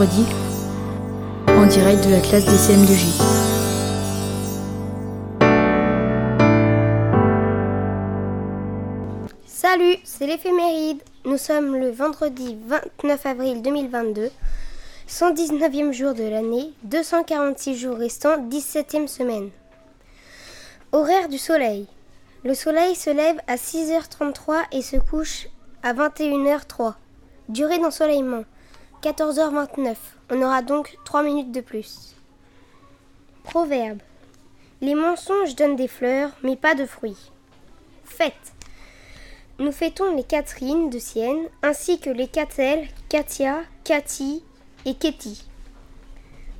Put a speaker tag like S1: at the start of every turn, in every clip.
S1: les vendredis en direct de la classe des CM2J.
S2: Salut, c'est l'éphéméride. Nous sommes le vendredi 29 avril 2022, 119e jour de l'année, 246 jours restants, 17e semaine. Horaire du soleil. Le soleil se lève à 6h33 et se couche à 21h03. Durée d'ensoleillement 14h29. On aura donc 3 minutes de plus. Proverbe. Les mensonges donnent des fleurs, mais pas de fruits. Fête. Nous fêtons les Catherine de Sienne, ainsi que les Catel, Katia, Cathy et Ketty.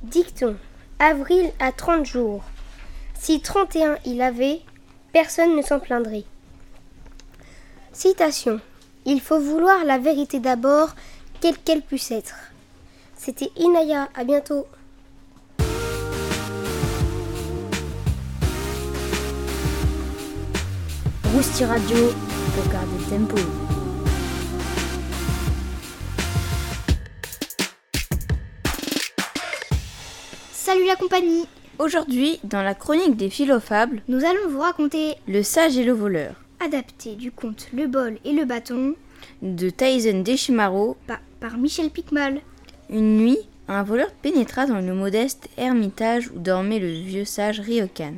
S2: Dicton. Avril à 30 jours. Si 31 il avait, personne ne s'en plaindrait. Citation. Il faut vouloir la vérité d'abord, quelle qu'elle puisse être. C'était Inaya, à bientôt.
S1: Rousti Radio pour garder le tempo.
S3: Salut la compagnie
S4: Aujourd'hui, dans la chronique des philofables,
S3: Nous allons vous raconter,
S4: Le sage et le voleur
S3: adapté du conte Le bol et le bâton,
S4: de Tyson Deshimaru.
S3: Par Michel Picmal.
S4: Une nuit, un voleur pénétra dans le modeste ermitage où dormait le vieux sage Ryokan.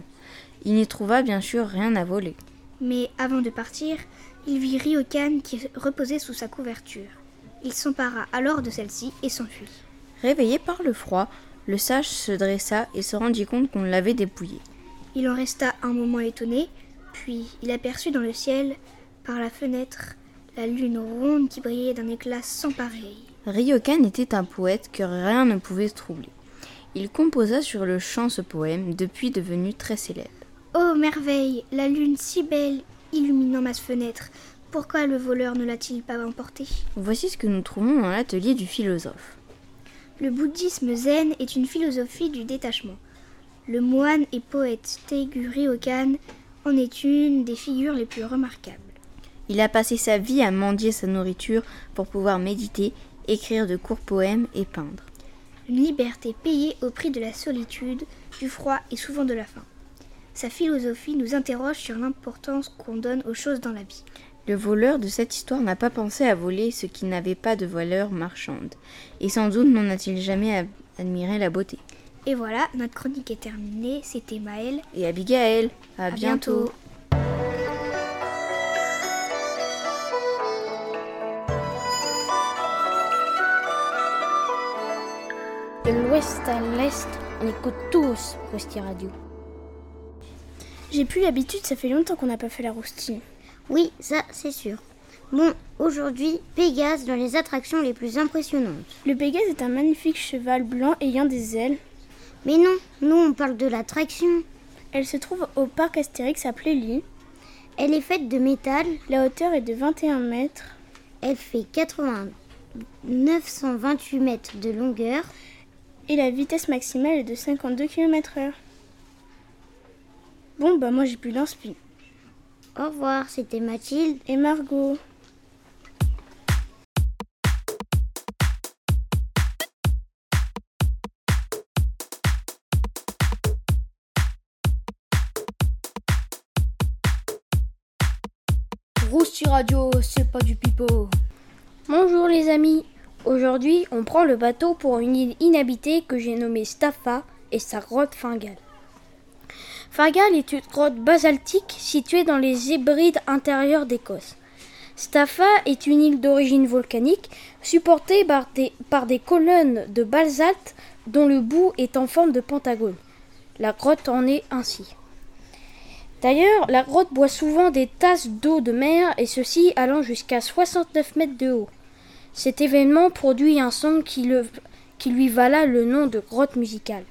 S4: Il n'y trouva bien sûr rien à voler.
S3: Mais avant de partir, il vit Ryokan qui reposait sous sa couverture. Il s'empara alors de celle-ci et s'enfuit.
S4: Réveillé par le froid, le sage se dressa et se rendit compte qu'on l'avait dépouillé.
S3: Il en resta un moment étonné, puis il aperçut dans le ciel, par la fenêtre, la lune ronde qui brillait d'un éclat sans pareil.
S4: Ryokan était un poète que rien ne pouvait troubler. Il composa sur le chant ce poème, depuis devenu très célèbre.
S3: Oh merveille, la lune si belle, illuminant ma fenêtre. Pourquoi le voleur ne l'a-t-il pas emportée?
S4: Voici ce que nous trouvons dans l'atelier du philosophe.
S3: Le bouddhisme zen est une philosophie du détachement. Le moine et poète Teigu Ryokan en est une des figures les plus remarquables.
S4: Il a passé sa vie à mendier sa nourriture pour pouvoir méditer, écrire de courts poèmes et peindre.
S3: Une liberté payée au prix de la solitude, du froid et souvent de la faim. Sa philosophie nous interroge sur l'importance qu'on donne aux choses dans la vie.
S4: Le voleur de cette histoire n'a pas pensé à voler ce qui n'avait pas de valeur marchande, et sans doute n'en a-t-il jamais admiré la beauté.
S3: Et voilà, notre chronique est terminée. C'était Maëlle.
S4: Et Abigail, à,
S3: À
S4: bientôt.
S5: L'ouest à l'est, on écoute tous Rousti Radio.
S6: J'ai plus l'habitude, ça fait longtemps qu'on n'a pas fait la roustille.
S2: Oui, ça c'est sûr. Bon, aujourd'hui, Pégase dans les attractions les plus impressionnantes.
S6: Le Pégase est un magnifique cheval blanc ayant des ailes.
S2: Mais non, nous on parle de l'attraction.
S6: Elle se trouve au parc Astérix à Plély.
S2: Elle est faite de métal,
S6: La hauteur est de 21 mètres.
S2: elle fait 80 928 mètres de longueur.
S6: Et la vitesse maximale est de 52 km/h. Bon, bah moi j'ai plus d'inspi.
S2: Au revoir, c'était Mathilde.
S6: Et Margot
S5: Rousti Radio, c'est pas du pipeau. Bonjour les amis. Aujourd'hui, on prend le bateau pour une île inhabitée que j'ai nommée Staffa et sa grotte Fingal. Fingal est une grotte basaltique située dans les Hébrides intérieures d'Écosse. Staffa est une île d'origine volcanique supportée par des, par des colonnes de basalte dont le bout est en forme de pentagone. La grotte en est ainsi. D'ailleurs, la grotte boit souvent des tasses d'eau de mer et ceci allant jusqu'à 69 mètres de haut. Cet événement produit un son qui, lui vala le nom de grotte musicale.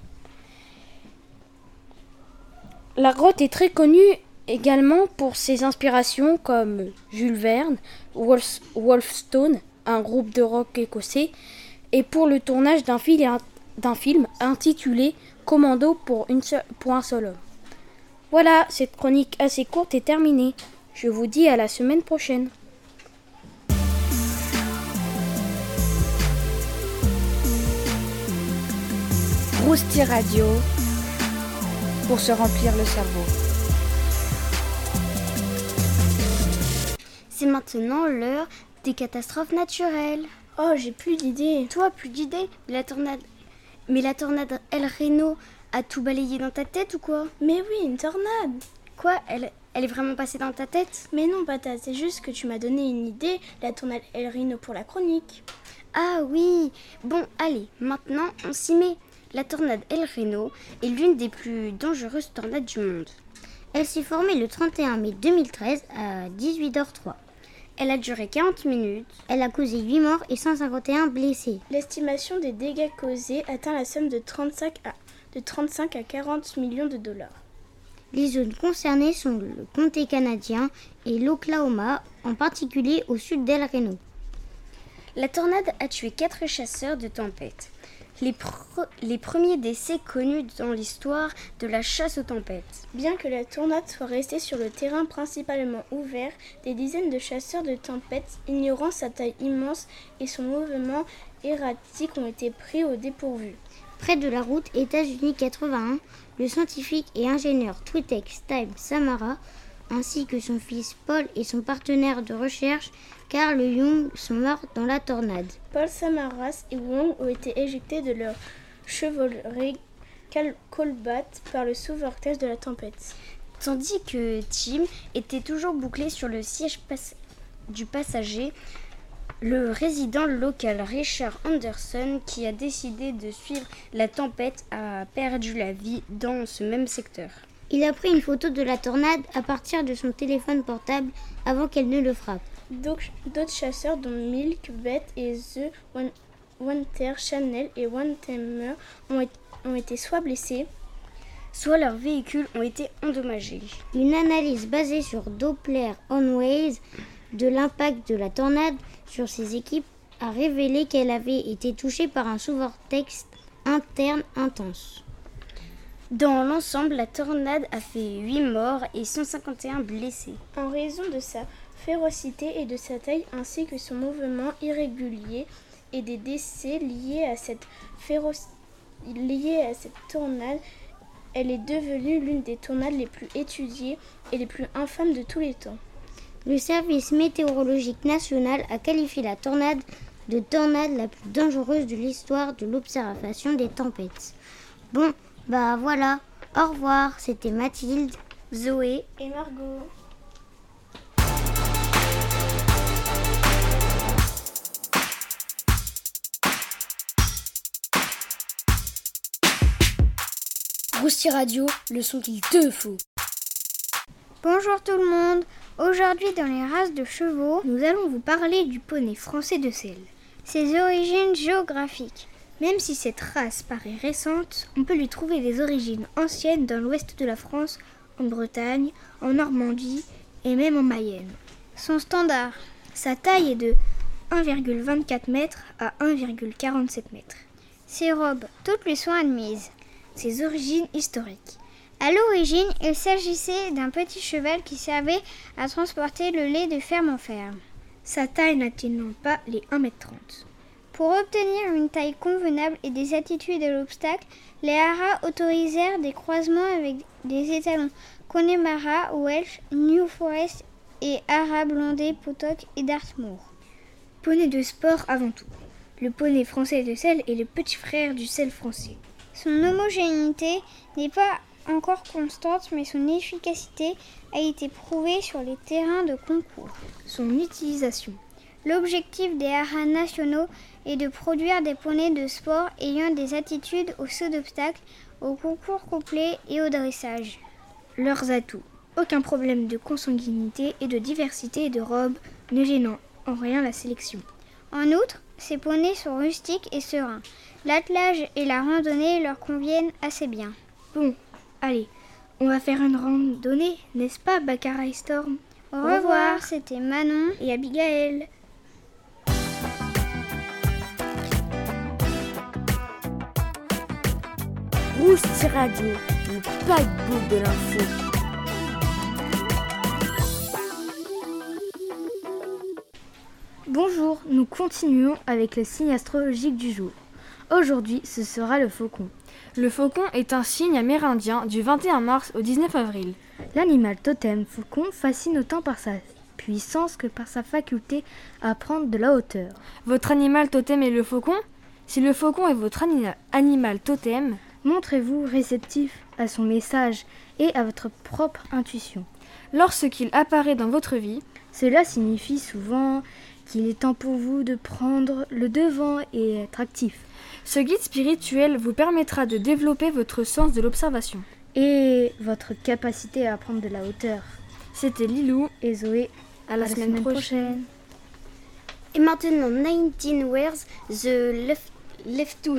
S5: La grotte est très connue également pour ses inspirations comme Jules Verne, Wolf- Wolfstone, un groupe de rock écossais, et pour le tournage d'un fil- d'un film intitulé Commando pour, pour un seul homme. Voilà, cette chronique assez courte est terminée. Je vous dis à la semaine prochaine. Rousti Radio pour se remplir le cerveau.
S7: C'est maintenant l'heure des catastrophes naturelles.
S6: Oh, j'ai plus d'idées.
S7: Toi, plus d'idées? La tornade. Mais la tornade El Reno a tout balayé dans ta tête ou quoi?
S6: Mais oui, une tornade.
S7: Quoi? Elle, elle est vraiment passée dans ta tête?
S6: Mais non, Pata, c'est juste que tu m'as donné une idée, la tornade El Reno pour la chronique.
S7: Ah oui Bon, allez, maintenant on s'y met. La tornade El Reno est l'une des plus dangereuses tornades du monde. Elle s'est formée le 31 mai 2013 à 18h03. Elle a duré 40 minutes. Elle a causé 8 morts et 151 blessés.
S6: L'estimation des dégâts causés atteint la somme de 35 à, de 35 à 40 millions de dollars.
S7: Les zones concernées sont le comté canadien et l'Oklahoma, en particulier au sud d'El Reno. La tornade a tué 4 chasseurs de tempête. Les, pre- les premiers décès connus dans l'histoire de la chasse aux tempêtes.
S6: Bien que la tornade soit restée sur le terrain principalement ouvert, des dizaines de chasseurs de tempêtes, ignorant sa taille immense et son mouvement erratique, ont été pris au dépourvu.
S7: Près de la route États-Unis 81, le scientifique et ingénieur Twitex Time Samara, ainsi que son fils Paul et son partenaire de recherche Carl Young sont morts dans la tornade.
S6: Paul Samaras et Wong ont été éjectés de leur chevalerie Colbat par le sous-vortex de la tempête.
S7: Tandis que Tim était toujours bouclé sur le siège du passager, le résident local Richard Anderson, qui a décidé de suivre la tempête, a perdu la vie dans ce même secteur. Il a pris une photo de la tornade à partir de son téléphone portable avant qu'elle ne le frappe.
S6: D'autres chasseurs, dont Milk, Beth et The One- Winter, Chanel et One Tamer, ont, été- ont été soit blessés,
S7: soit leurs véhicules ont été endommagés. Une analyse basée sur Doppler Onways de l'impact de la tornade sur ses équipes a révélé qu'elle avait été touchée par un sous-vortex interne intense. Dans l'ensemble, la tornade a fait 8 morts et 151 blessés.
S6: en raison de sa férocité et de sa taille ainsi que son mouvement irrégulier et des décès liés à cette, féroci- liés à cette tornade. Elle est devenue l'une des tornades les plus étudiées et les plus infâmes de tous les temps.
S7: Le service météorologique national a qualifié la tornade de tornade la plus dangereuse de l'histoire de l'observation des tempêtes. Bon, bah voilà. Au revoir, c'était Mathilde, Zoé
S6: Et Margot
S5: Radio, le son qu'il te faut.
S8: Bonjour tout le monde. Aujourd'hui dans les races de chevaux, nous allons vous parler du poney français de sel. Ses origines géographiques. Même si cette race paraît récente, on peut lui trouver des origines anciennes dans l'ouest de la France, en Bretagne, en Normandie et même en Mayenne. Son standard, sa taille est de 1,24 m à 1,47 m. Ses robes, toutes lui sont admises. Ses origines historiques. À l'origine, il s'agissait d'un petit cheval qui servait à transporter le lait de ferme en ferme. Sa taille n'atteignant pas les 1m30. Pour obtenir une taille convenable et des attitudes à l'obstacle, les haras autorisèrent des croisements avec des étalons Connemara, Welsh, New Forest et haras blondés Potok et Dartmoor. Poney de sport avant tout. Le poney français de sel est le petit frère du sel français. Son homogénéité n'est pas encore constante, mais son efficacité a été prouvée sur les terrains de concours. Son utilisation. L'objectif des haras nationaux est de produire des poneys de sport ayant des attitudes au saut d'obstacle, au concours complet et au dressage. Leurs atouts. Aucun problème de consanguinité et de diversité de robes, ne gênant en rien la sélection. En outre, ces poneys sont rustiques et sereins. L'attelage et la randonnée leur conviennent assez bien. Bon, allez, on va faire une randonnée, n'est-ce pas, Baccarat et Storm? Au revoir, c'était Manon et Abigail.
S9: Rousti Radio, le paquebot de l'info.
S10: Bonjour, nous continuons avec le signe astrologique du jour. Aujourd'hui, ce sera le faucon.
S11: Le faucon est un signe amérindien du 21 mars au 19 avril.
S10: L'animal totem faucon fascine autant par sa puissance que par sa faculté à prendre de la hauteur.
S11: Votre animal totem est le faucon? Si le faucon est votre animal totem,
S10: montrez-vous réceptif à son message et à votre propre intuition.
S11: Lorsqu'il apparaît dans votre vie,
S10: cela signifie souvent qu'il est temps pour vous de prendre le devant et être actif.
S11: Ce guide spirituel vous permettra de développer votre sens de l'observation.
S10: Et votre capacité à prendre de la hauteur.
S11: C'était Lilou
S10: et Zoé.
S11: À la, semaine, prochaine.
S12: Et maintenant, 19 Wears, The Left, left to...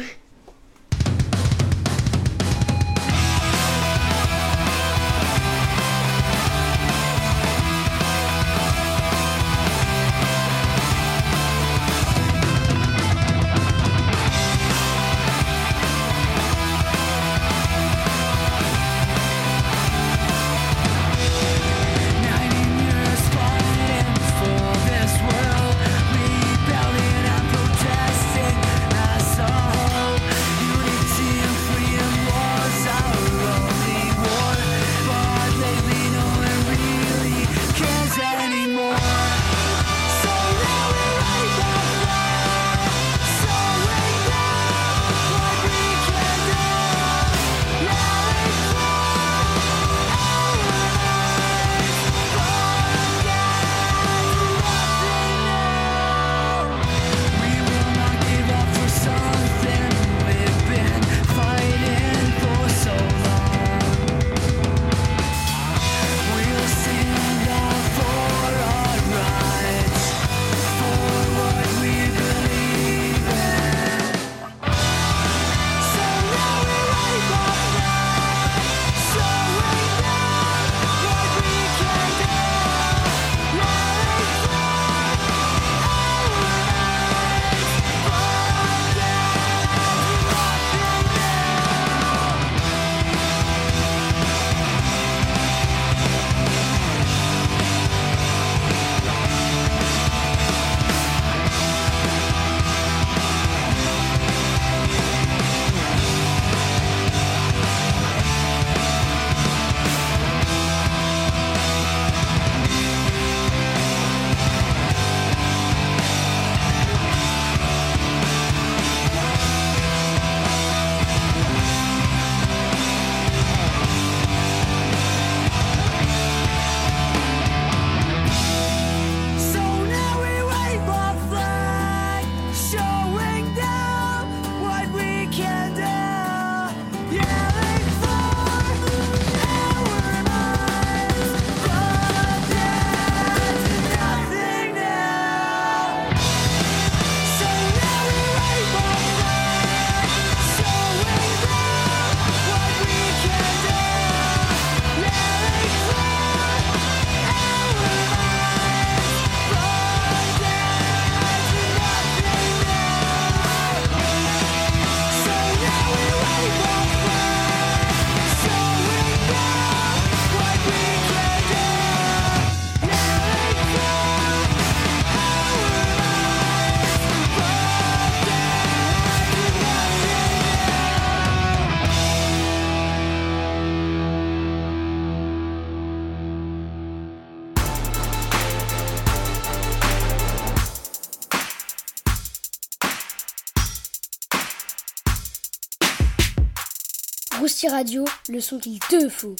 S13: Radio, le son qu'il te faut.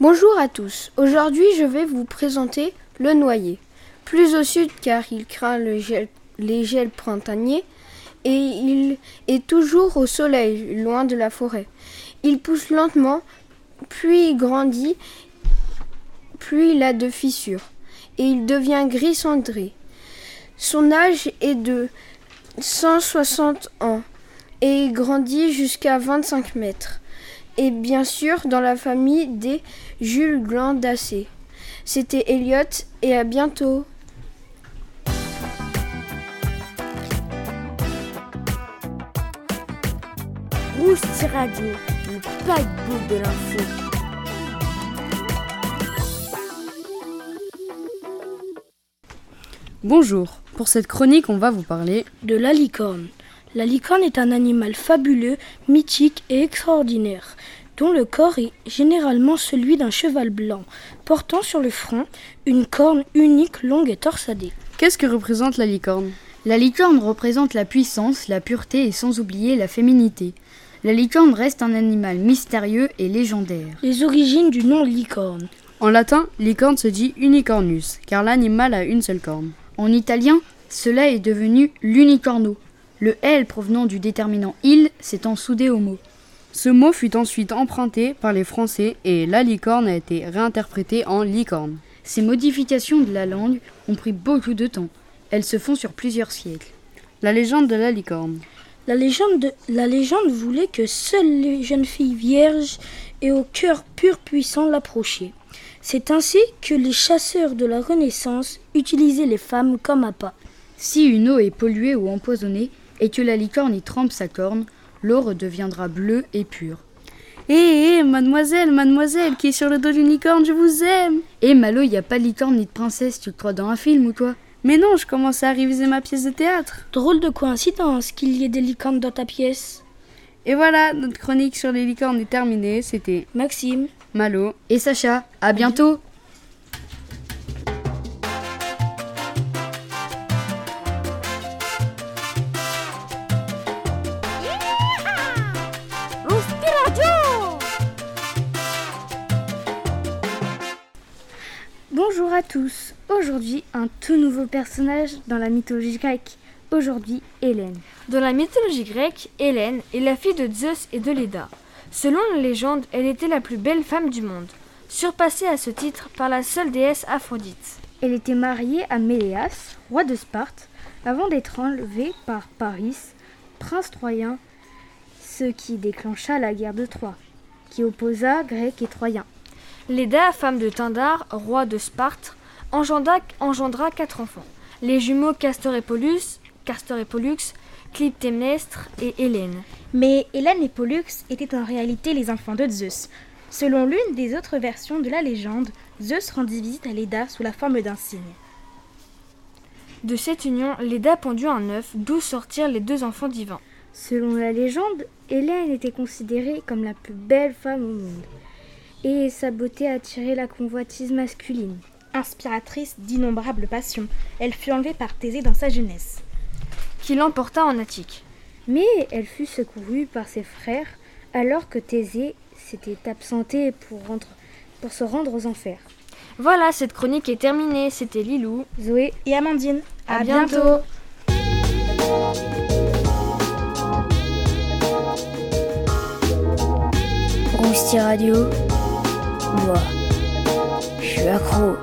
S14: Bonjour à tous. Aujourd'hui, je vais vous présenter le noyer. Plus au sud car il craint le gel, les gels printaniers et il est toujours au soleil, loin de la forêt. Il pousse lentement, puis il grandit, puis il a de fissures et il devient gris cendré. Son âge est de 160 ans et grandit jusqu'à 25 mètres. Et bien sûr dans la famille des Jules Glandacées. C'était Elliot et à bientôt.
S9: Rousti Radio, le paquebot de l'info.
S1: Bonjour, pour cette chronique on va vous parler
S13: de la licorne. La licorne est un animal fabuleux, mythique et extraordinaire, dont le corps est généralement celui d'un cheval blanc, portant sur le front une corne unique, longue et torsadée.
S15: Qu'est-ce que représente la licorne?
S1: La licorne représente la puissance, la pureté et sans oublier la féminité. La licorne reste un animal mystérieux et légendaire.
S13: Les origines du nom licorne.
S15: En latin, licorne se dit unicornus, car l'animal a une seule corne.
S1: En italien, cela est devenu l'unicorno. Le L provenant du déterminant il s'étant soudé au mot.
S15: Ce mot fut ensuite emprunté par les Français et la licorne a été réinterprétée en licorne.
S1: Ces modifications de la langue ont pris beaucoup de temps. Elles se font sur plusieurs siècles.
S15: La légende de la licorne.
S13: La légende, la légende voulait que seules les jeunes filles vierges et au cœur pur puissant l'approchaient. C'est ainsi que les chasseurs de la Renaissance utilisaient les femmes comme appât.
S1: Si une eau est polluée ou empoisonnée et que la licorne y trempe sa corne, l'eau redeviendra bleue et pure.
S15: Hé, hé, mademoiselle, mademoiselle, qui est sur le dos d'une licorne, je vous aime
S1: Hé, Malo, y a pas de licorne ni de princesse, tu te crois dans un film ou quoi?
S15: Mais non, je commençais à réviser ma pièce de théâtre.
S13: Drôle de coïncidence qu'il y ait des licornes dans ta pièce.
S15: Et voilà, notre chronique sur les licornes est terminée. C'était
S13: Maxime,
S15: Malo
S1: et Sacha. À bientôt
S10: à tous. Aujourd'hui, un tout nouveau personnage dans la mythologie grecque. Aujourd'hui, Hélène.
S11: Dans la mythologie grecque, Hélène est la fille de Zeus et de Léda. Selon la légende, elle était la plus belle femme du monde, surpassée à ce titre par la seule déesse Aphrodite.
S10: Elle était mariée à Méléas, roi de Sparte, avant d'être enlevée par Paris, prince troyen, ce qui déclencha la guerre de Troie, qui opposa Grecs et Troyens.
S11: Léda, femme de Tindar, roi de Sparte, engendra, engendra quatre enfants. Les jumeaux Castor et Pollux, Castor et Pollux, Clytemnestre et Hélène.
S16: Mais Hélène et Pollux étaient en réalité les enfants de Zeus. Selon l'une des autres versions de la légende, Zeus rendit visite à Léda sous la forme d'un cygne.
S11: De cette union, Léda pondut un œuf, d'où sortirent les deux enfants divins.
S10: Selon la légende, Hélène était considérée comme la plus belle femme au monde, et sa beauté attirait la convoitise masculine.
S16: Inspiratrice d'innombrables passions, elle fut enlevée par Thésée dans sa jeunesse.
S11: Qui l'emporta en Attique.
S10: Mais elle fut secourue par ses frères alors que Thésée s'était absenté pour, rendre- pour se rendre aux enfers.
S11: Voilà, cette chronique est terminée. C'était Lilou.
S10: Zoé
S16: Et Amandine,
S11: À bientôt.
S17: Rousti Radio. Moi, je suis accro.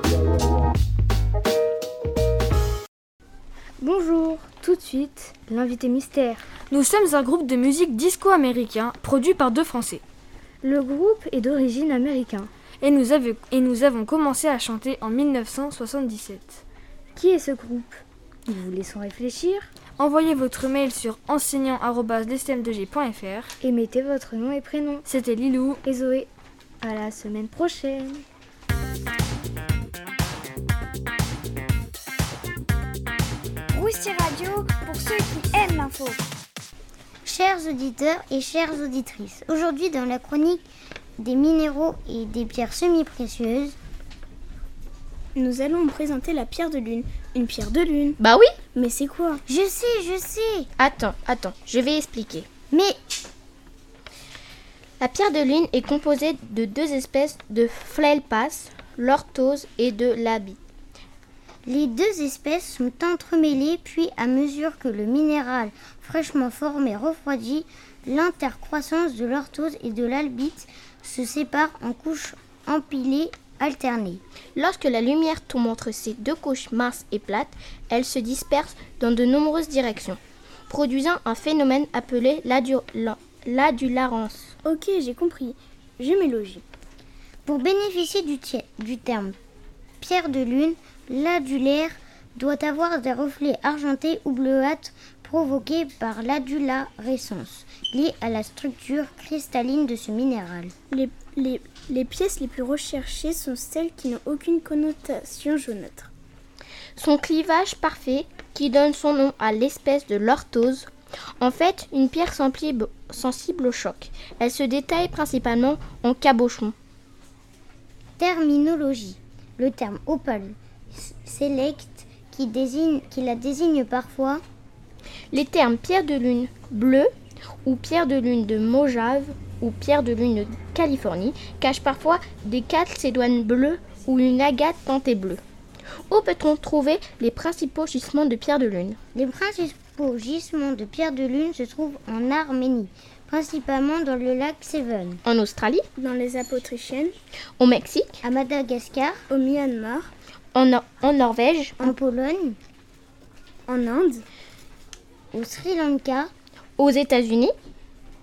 S10: Bonjour, tout de suite, l'invité mystère.
S11: Nous sommes un groupe de musique disco américain produit par deux Français.
S10: Le groupe est d'origine américaine.
S11: Et nous, avons, et nous avons commencé à chanter en 1977.
S10: Qui est ce groupe? Nous vous laissons réfléchir
S11: Envoyez votre mail sur enseignant.lestem2g.fr.
S10: et mettez votre nom et prénom.
S11: C'était Lilou.
S10: Et Zoé, à la semaine prochaine.
S18: Rousti Radio pour ceux qui aiment l'info.
S7: Chers auditeurs et chères auditrices, aujourd'hui dans la chronique des minéraux et des pierres semi-précieuses,
S6: Nous allons vous présenter la pierre de lune. Une pierre de lune
S19: Bah oui
S6: Mais c'est quoi?
S7: Je sais, je sais,
S19: Attends, attends, je vais expliquer.
S7: mais
S19: La pierre de lune est composée de deux espèces de flailpass, l'orthose et de l'habit.
S7: les deux espèces sont entremêlées puis à mesure que le minéral fraîchement formé refroidit, l'intercroissance de l'orthose et de l'albite se sépare en couches empilées alternées.
S19: Lorsque la lumière tombe entre ces deux couches minces et plates, elle se disperse dans de nombreuses directions, produisant un phénomène appelé l'adu- la- l'adulárance.
S6: Ok, j'ai compris. Je m'élogie.
S7: Pour bénéficier du, terme pierre de lune, l'adulaire doit avoir des reflets argentés ou bleuâtres provoqués par l'adularescence, liée à la structure cristalline de ce minéral.
S6: Les, les, les pièces les plus recherchées sont celles qui n'ont aucune connotation jaunâtre.
S19: Son clivage parfait, qui donne son nom à l'espèce de l'orthose, En fait, une pierre sensible au choc. Elle se détaille principalement en cabochon.
S7: Terminologie. Le terme opale select qui, désigne, qui la désigne parfois.
S19: Les termes pierre de lune bleue ou pierre de lune de Mojave ou pierre de lune de Californie cachent parfois des calcédoines bleues ou une agate tentée bleue. Où peut-on trouver les principaux gisements de pierre de lune?
S7: Les principaux gisements de pierre de lune se trouvent en Arménie, principalement dans le lac Seven.
S19: En Australie?
S6: Dans les Alpes autrichiennes.
S19: Au Mexique?
S7: À Madagascar.
S6: Au Myanmar.
S19: En, en Norvège?
S7: En Pologne.
S6: En Inde.
S7: Au Sri Lanka.
S19: Aux États-Unis?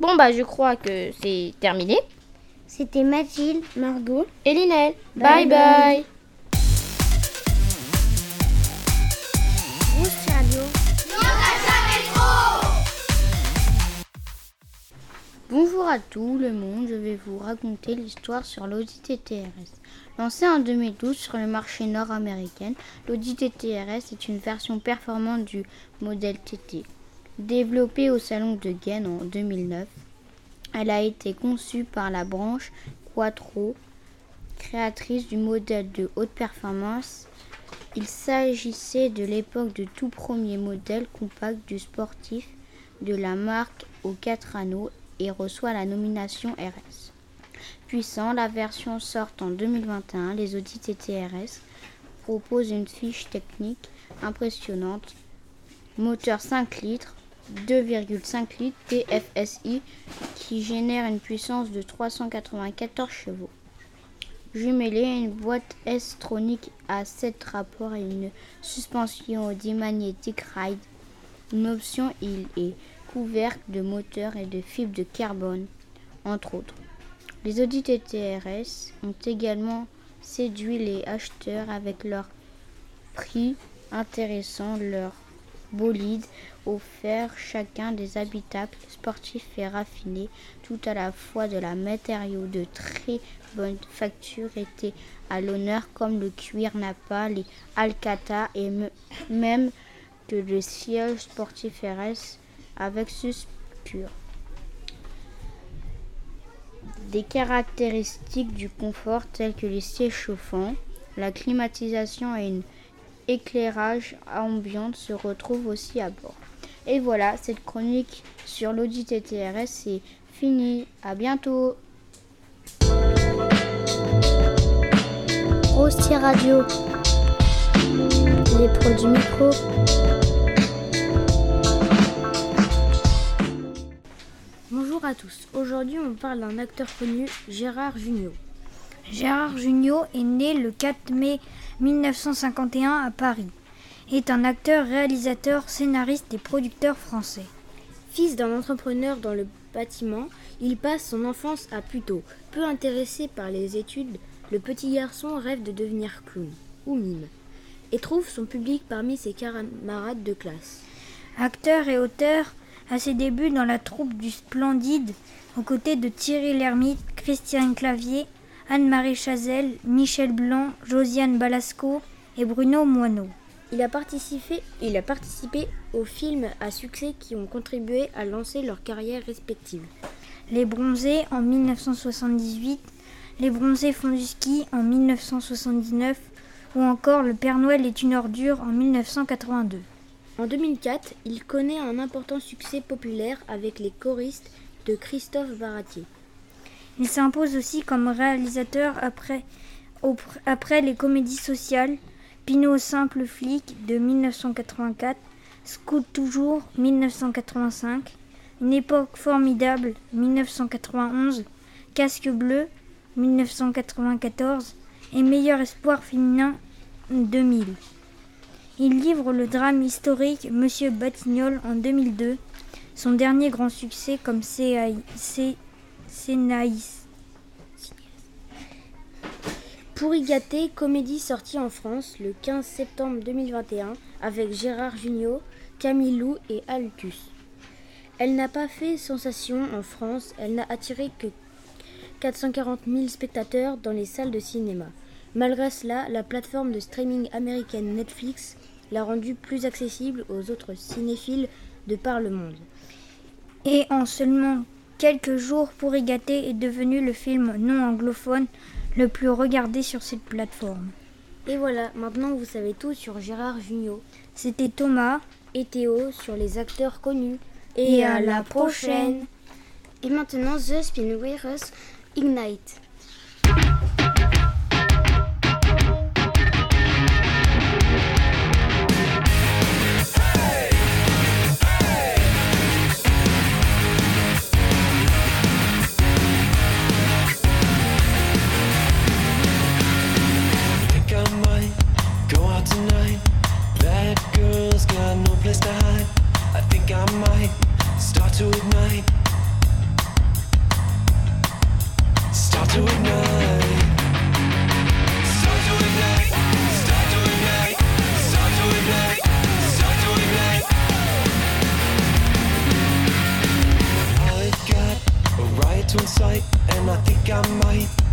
S19: Bon bah je crois que c'est terminé.
S7: C'était Mathilde,
S6: Margot.
S19: Et Linel. Bye bye. bye.
S20: Bonjour à tout le monde, je vais vous raconter l'histoire sur l'Audi TTRS. Lancé en 2012 sur le marché nord-américain, l'Audi TTRS est une version performante du modèle TT. Développée au salon de Gênes en 2009, elle a été conçue par la branche Quattro, créatrice du modèle de haute performance. Il s'agissait de l'époque de tout premier modèle compact du sportif de la marque aux quatre anneaux et reçoit la nomination RS. Puissant, la version sort en 2021. Les audits TTRS proposent une fiche technique impressionnante. Moteur 5 litres, 2,5 litres TFSI qui génère une puissance de 394 chevaux. Jumelé une boîte S-tronique à 7 rapports et une suspension Magnetic Ride. Une option, il est couvert de moteurs et de fibres de carbone, entre autres. Les Audi TTRS ont également séduit les acheteurs avec leur prix intéressant, leur bolide offert chacun des habitacles sportifs et raffinés, tout à la fois de la matériau de très bonne facture était à l'honneur comme le cuir napa, les alcata et même que le siège sportif RS avec sus pur. Des caractéristiques du confort telles que les sièges chauffants, la climatisation et un éclairage ambiant se retrouvent aussi à bord. Et voilà, cette chronique sur l'audit TTRS est finie. À bientôt.
S7: Rosti Radio. Les produits micro.
S21: Bonjour à tous. Aujourd'hui, on parle d'un acteur connu, Gérard Jugnot. Gérard Jugnot est né le 4 mai 1951 à Paris est un acteur, réalisateur, scénariste et producteur français. Fils d'un entrepreneur dans le bâtiment, il passe son enfance à Puteaux. Peu intéressé par les études, le petit garçon rêve de devenir clown ou mime et trouve son public parmi ses camarades de classe. Acteur et auteur, à ses débuts dans la troupe du Splendide, aux côtés de Thierry Lhermitte, Christian Clavier, Anne-Marie Chazelle, Michel Blanc, Josiane Balasco et Bruno Moineau. Il a, participé, il a participé aux films à succès qui ont contribué à lancer leur carrière respective. Les Bronzés en 1978, Les Bronzés font du ski en 1979 ou encore Le Père Noël est une ordure en 1982. En 2004, il connaît un important succès populaire avec les choristes de Christophe Baratier. Il s'impose aussi comme réalisateur après, les comédies sociales Pinot simple flic de 1984, Scout toujours 1985, Une époque formidable 1991, Casque bleu 1994 et Meilleur espoir féminin 2000. Il livre le drame historique Monsieur Batignolles en 2002, son dernier grand succès comme scénaïs. Pourri gâté, comédie sortie en France le 15 septembre 2021 avec Gérard Jugnot, Camille Lou et Altus. Elle n'a pas fait sensation en France, elle n'a attiré que 440 000 spectateurs dans les salles de cinéma. Malgré cela, la plateforme de streaming américaine Netflix l'a rendue plus accessible aux autres cinéphiles
S22: de par le monde.
S21: Et en seulement quelques jours, Pour est devenu le film non anglophone le plus regardé sur cette plateforme.
S22: Et voilà, maintenant vous savez tout sur Gérard Jugnot.
S21: C'était Thomas
S22: et Théo sur les acteurs connus.
S21: Et, à, la prochaine.
S2: Et maintenant, The Spin I think I might start to ignite.
S23: Start to ignite. Start to ignite. Start to ignite. Start to ignite. Got a riot to incite, and I think I might.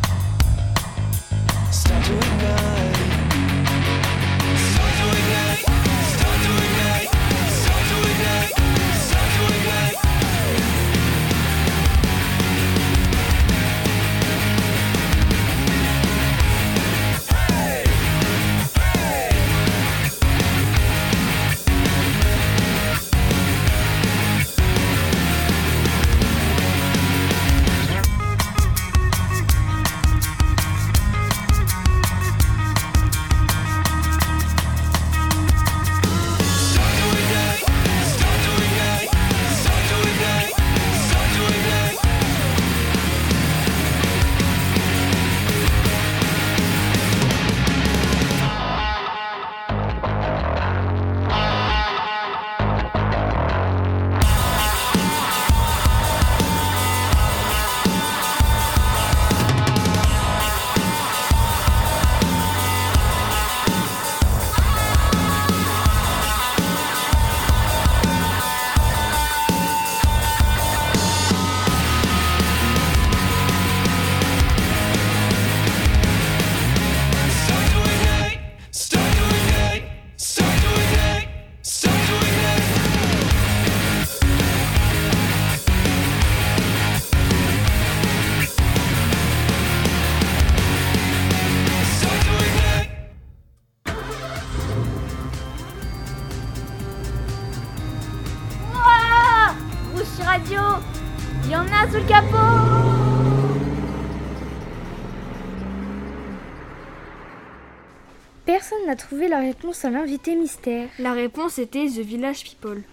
S23: Réponse à l'invité mystère.
S11: La réponse était The Village People.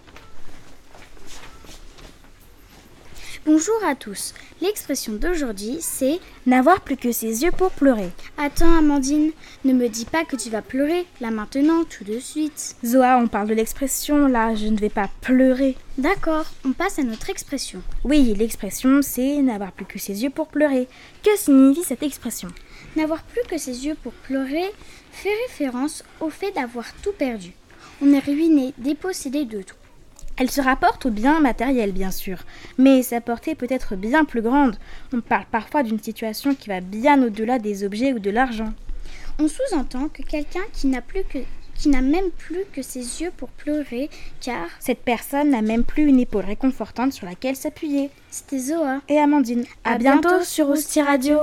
S21: Bonjour à tous. L'expression d'aujourd'hui, c'est n'avoir plus que ses yeux pour pleurer.
S24: Attends, Amandine, ne me dis pas que tu vas pleurer, là maintenant, tout de suite.
S25: Zoa, on parle de l'expression, là, je ne vais pas pleurer.
S24: D'accord, on passe à notre expression.
S25: Oui, l'expression, c'est n'avoir plus que ses yeux pour pleurer. Que signifie cette expression?
S24: N'avoir plus que ses yeux pour pleurer fait référence au fait d'avoir tout perdu. On est ruiné, dépossédé de tout.
S25: Elle se rapporte au bien matériel, bien sûr, mais sa portée peut être bien plus grande. On parle parfois d'une situation qui va bien au-delà des objets ou de l'argent.
S24: On sous-entend que quelqu'un qui n'a plus que qui n'a même plus que ses yeux pour pleurer, car
S25: cette personne n'a même plus une épaule réconfortante sur laquelle s'appuyer.
S24: C'était Zoa
S25: et Amandine.
S23: À, bientôt, sur Ousti Radio.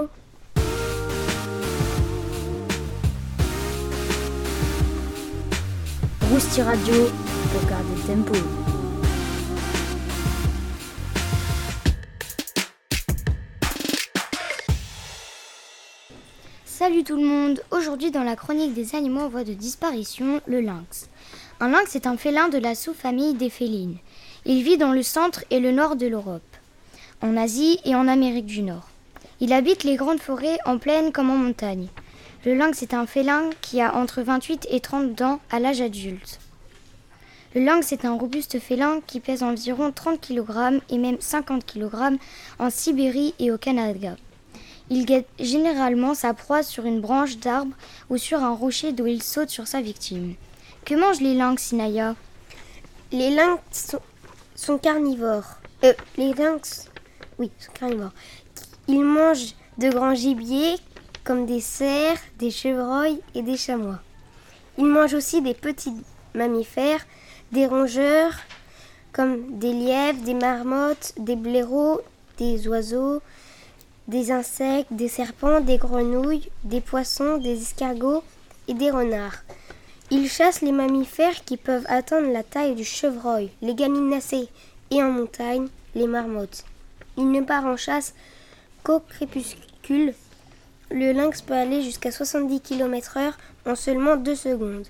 S22: Salut tout le monde Aujourd'hui dans la chronique des animaux en voie de disparition, le lynx. Un lynx est un félin de la sous-famille des félines. Il vit dans le centre et le nord de l'Europe, en Asie et en Amérique du Nord. Il habite les grandes forêts en plaine comme en montagne. Le lynx est un félin qui a entre 28 et 30 dents à l'âge adulte. Le lynx est un robuste félin qui pèse environ 30 kg et même 50 kg en Sibérie et au Canada. Il guette généralement sa proie sur une branche d'arbre ou sur un rocher d'où il saute sur sa victime. Que mangent les lynx, Inaya?
S2: Les lynx sont, carnivores. Euh, les lynx, oui, sont carnivores. Ils mangent de grands gibiers comme des cerfs, des chevreuils et des chamois. Ils mangent aussi des petits mammifères, des rongeurs comme des lièvres, des marmottes, des blaireaux, des oiseaux, des insectes, des serpents, des grenouilles, des poissons, des escargots et des renards. Il chasse les mammifères qui peuvent atteindre la taille du chevreuil, les gallinacés et en montagne, les marmottes. Il ne part en chasse qu'au crépuscule. Le lynx peut aller jusqu'à 70 km/h en seulement deux secondes.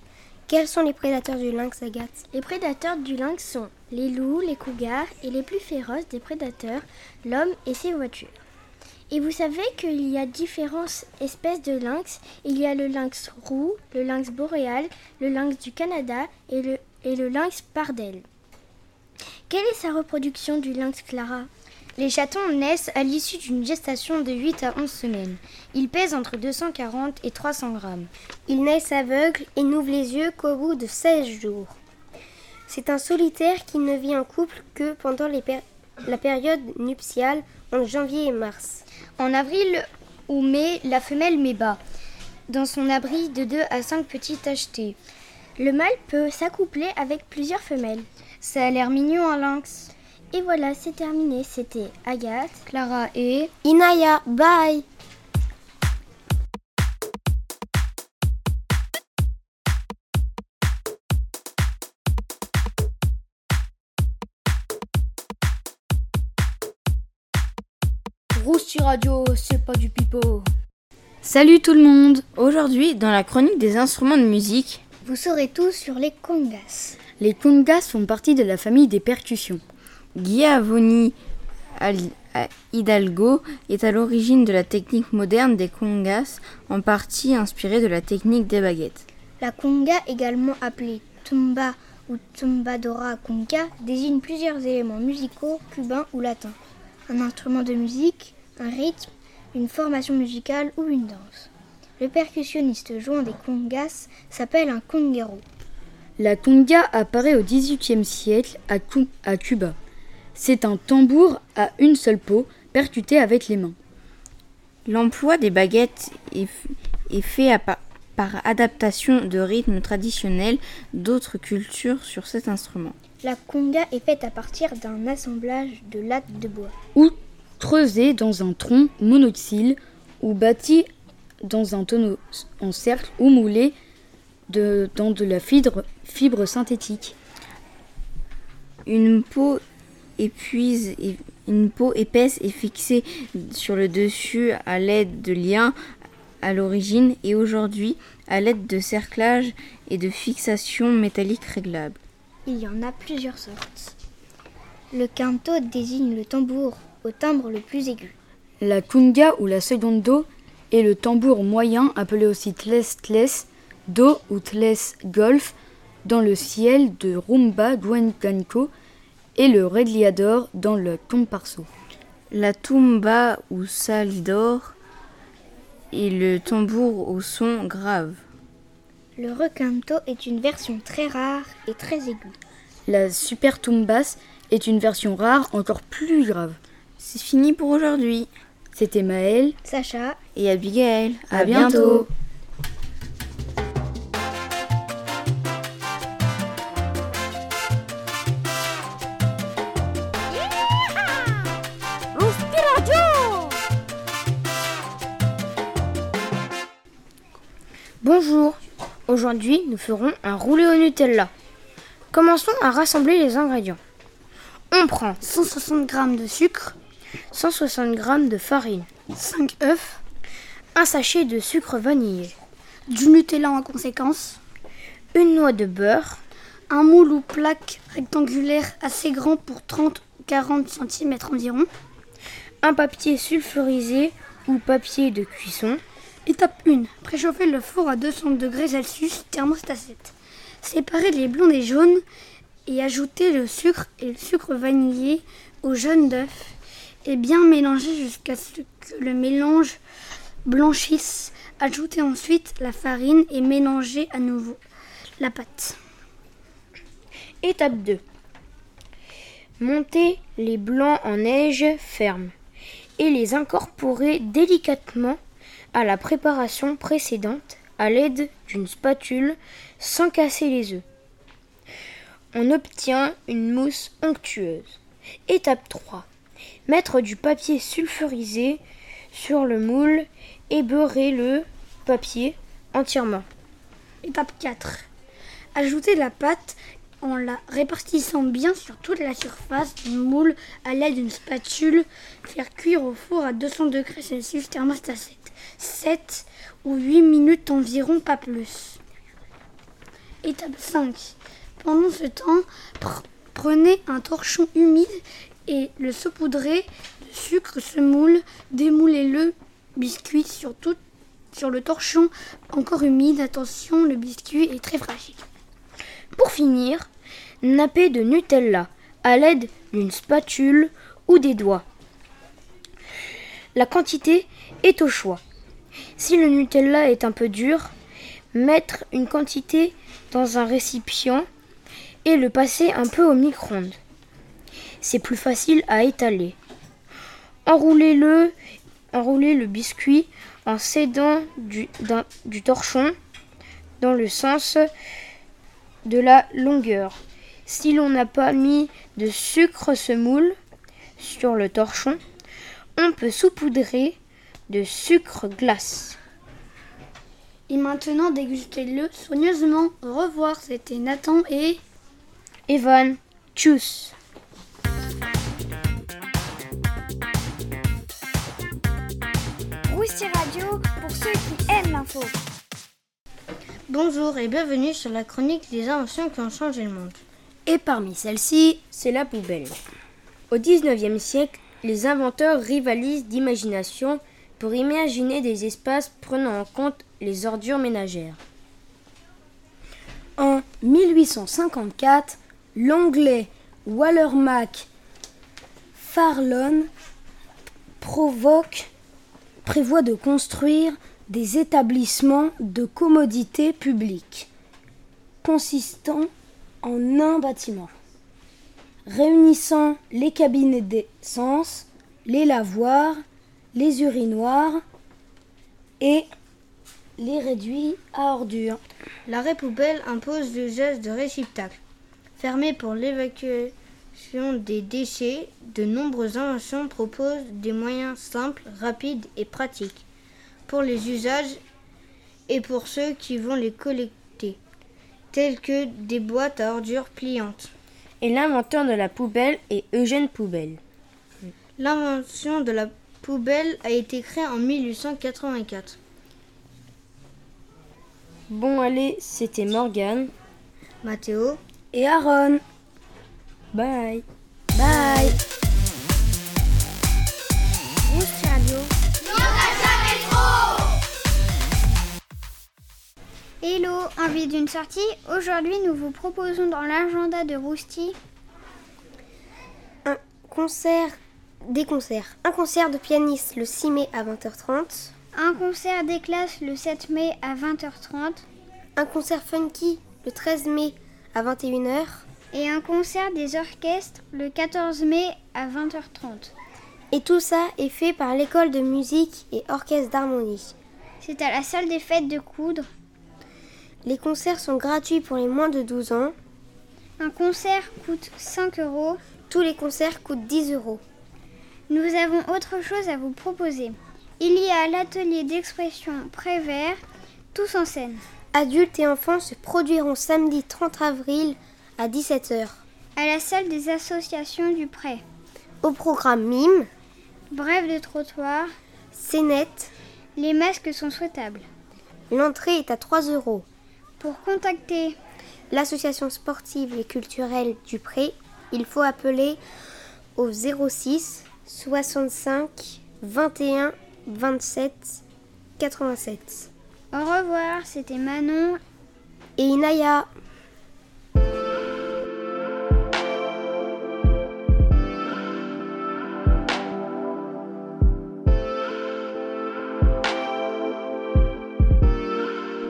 S2: Quels sont les prédateurs du lynx, Agathe?
S26: Les prédateurs du lynx sont les loups, les cougars et les plus féroces des prédateurs, l'homme et ses voitures. Et vous savez qu'il y a différentes espèces de lynx. Il y a le lynx roux, le lynx boréal, le lynx du Canada et le, et le lynx pardel. Quelle est sa reproduction du lynx Clara?
S5: Les chatons naissent à l'issue d'une gestation de 8 à 11 semaines. Ils pèsent entre 240 et 300 grammes.
S2: Ils naissent aveugles et n'ouvrent les yeux qu'au bout de 16 jours. C'est un solitaire qui ne vit en couple que pendant la période nuptiale en janvier et mars.
S5: En avril ou mai, la femelle met bas, dans son abri de 2 à 5 petits tachetés.
S26: Le mâle peut s'accoupler avec plusieurs femelles.
S5: Ça a l'air mignon un lynx.
S26: Et voilà, c'est terminé. C'était Agathe,
S5: Clara et
S2: Inaya. Bye
S9: Rousti Radio, c'est pas du pipeau.
S4: Salut tout le monde Aujourd'hui, dans la chronique des instruments de musique,
S26: vous saurez tout sur les congas.
S4: Les congas font partie de la famille des percussions. Giovanni Hidalgo est à l'origine de la technique moderne des congas, en partie inspirée de la technique des baguettes.
S26: La conga, également appelée tumba ou tumbadora conga, désigne plusieurs éléments musicaux cubains ou latins. Un instrument de musique, un rythme, une formation musicale ou une danse. Le percussionniste jouant des congas s'appelle un conguero.
S4: La conga apparaît au XVIIIe siècle à, à Cuba. C'est un tambour à une seule peau percuté avec les mains. L'emploi des baguettes est, est fait à, par adaptation de rythmes traditionnels d'autres cultures sur cet instrument.
S26: La conga est faite à partir d'un assemblage de lattes de bois.
S4: Ou creusé dans un tronc monoxyle ou bâti dans un tonneau en cercle ou moulé de, dans de la fibre, fibre synthétique. Une peau, épuise, une peau épaisse est fixée sur le dessus à l'aide de liens à l'origine et aujourd'hui à l'aide de cerclage et de fixation métallique réglables.
S26: Il y en a plusieurs sortes. Le quinto désigne le tambour au timbre le plus aigu.
S4: La kunga ou la secondo est le tambour moyen appelé aussi tles tles, do ou tles golf dans le ciel de rumba guencanco et le redliador dans le comparso. La tumba ou salidor est le tambour au son grave.
S26: Le requinto est une version très rare et très aiguë.
S4: La super tumbas est une version rare encore plus grave.
S5: C'est fini pour aujourd'hui.
S4: C'était Maëlle,
S26: Sacha
S5: et Abigail.
S4: À, bientôt.
S5: Aujourd'hui nous ferons un roulé au Nutella. Commençons à rassembler les ingrédients. On prend 160 g de sucre, 160 g de farine, 5 œufs, un sachet de sucre vanillé,
S26: du Nutella en conséquence,
S5: une noix de beurre,
S26: un moule ou plaque rectangulaire assez grand pour 30 40 cm environ,
S5: un papier sulfurisé ou papier de cuisson.
S26: Étape 1. Préchauffer le four à 200 degrés Celsius, thermostat 7. Séparer les blancs des jaunes et ajouter le sucre et le sucre vanillé au jaune d'œuf et bien mélanger jusqu'à ce que le mélange blanchisse. Ajoutez ensuite la farine et mélangez à nouveau la pâte.
S5: Étape 2. Montez les blancs en neige ferme et les incorporer délicatement la préparation précédente à l'aide d'une spatule sans casser les œufs. on obtient une mousse onctueuse. Étape 3. Mettre du papier sulfurisé sur le moule et beurrer le papier entièrement.
S26: Étape 4. Ajouter la pâte en la répartissant bien sur toute la surface du moule à l'aide d'une spatule. Faire cuire au four à 200 degrés Celsius thermostat 7. 7 ou 8 minutes environ, pas plus. Étape 5. Pendant ce temps, prenez un torchon humide et le saupoudrez de sucre semoule, démoulez-le biscuit sur, tout, sur le torchon encore humide. Attention, le biscuit est très fragile. Pour finir, nappez de Nutella à l'aide d'une spatule ou des doigts. La quantité est au choix. Si le Nutella est un peu dur, mettre une quantité dans un récipient et le passer un peu au micro-ondes. C'est plus facile à étaler. Enroulez-le, enroulez le biscuit en s'aidant du torchon dans le sens de la longueur. Si l'on n'a pas mis de sucre semoule sur le torchon, on peut saupoudrer de sucre glace. Et maintenant, dégustez-le soigneusement. Au revoir, c'était Nathan et Evan. Tchuss Radio pour ceux qui aiment l'info.
S20: Bonjour et bienvenue sur la chronique des inventions qui ont changé le monde.
S5: Et parmi celles-ci, c'est la poubelle. Au XIXe siècle, les inventeurs rivalisent d'imagination pour imaginer des espaces prenant en compte les ordures ménagères.
S9: En 1854, l'anglais Wallermac Farlon provoque, prévoit de construire des établissements de commodité publique consistant en un bâtiment, réunissant les cabinets d'essence, les lavoirs, les urinoirs et les réduits à ordures.
S20: L'arrêt poubelle impose l'usage de réceptacles fermés pour l'évacuation des déchets. De nombreuses inventions proposent des moyens simples, rapides et pratiques pour les usages et pour ceux qui vont les collecter, tels que des boîtes à ordures pliantes.
S5: Et l'inventeur de la poubelle est Eugène Poubelle.
S20: L'invention de la poubelle a été créée en 1884.
S5: Bon allez, c'était Morgane,
S20: Mathéo
S9: et Aaron.
S5: Bye.
S26: Bye. Hello, envie d'une sortie Aujourd'hui, nous vous proposons dans l'agenda de Rousty
S2: un concert, des concerts. Un concert de pianiste le 6 mai à 20h30.
S26: Un concert des classes le 7 mai à 20h30.
S2: Un concert funky le 13 mai à 21h.
S26: Et un concert des orchestres le 14 mai à 20h30.
S2: Et tout ça est fait par l'école de musique et orchestre d'harmonie.
S26: C'est à la salle des fêtes de Coudre
S2: les concerts sont gratuits pour les moins de 12 ans.
S26: Un concert coûte 5 euros.
S2: Tous les concerts coûtent 10 euros.
S26: Nous avons autre chose à vous proposer. Il y a l'atelier d'expression Prévert, tous en scène.
S2: Adultes et enfants se produiront samedi 30 avril à 17h.
S26: À la salle des associations du Pré.
S2: Au programme MIME.
S26: Brève de trottoir.
S2: Scénette.
S26: Les masques sont souhaitables.
S2: L'entrée est à 3 euros.
S26: Pour contacter
S2: l'association sportive et culturelle du Pré, il faut appeler au 06 65 21 27 87.
S26: Au revoir, c'était Manon
S2: et Inaya.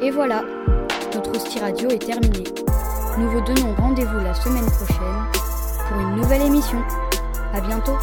S1: Et voilà, Hostie Radio est terminé. Nous vous donnons rendez-vous la semaine prochaine pour une nouvelle émission. À bientôt!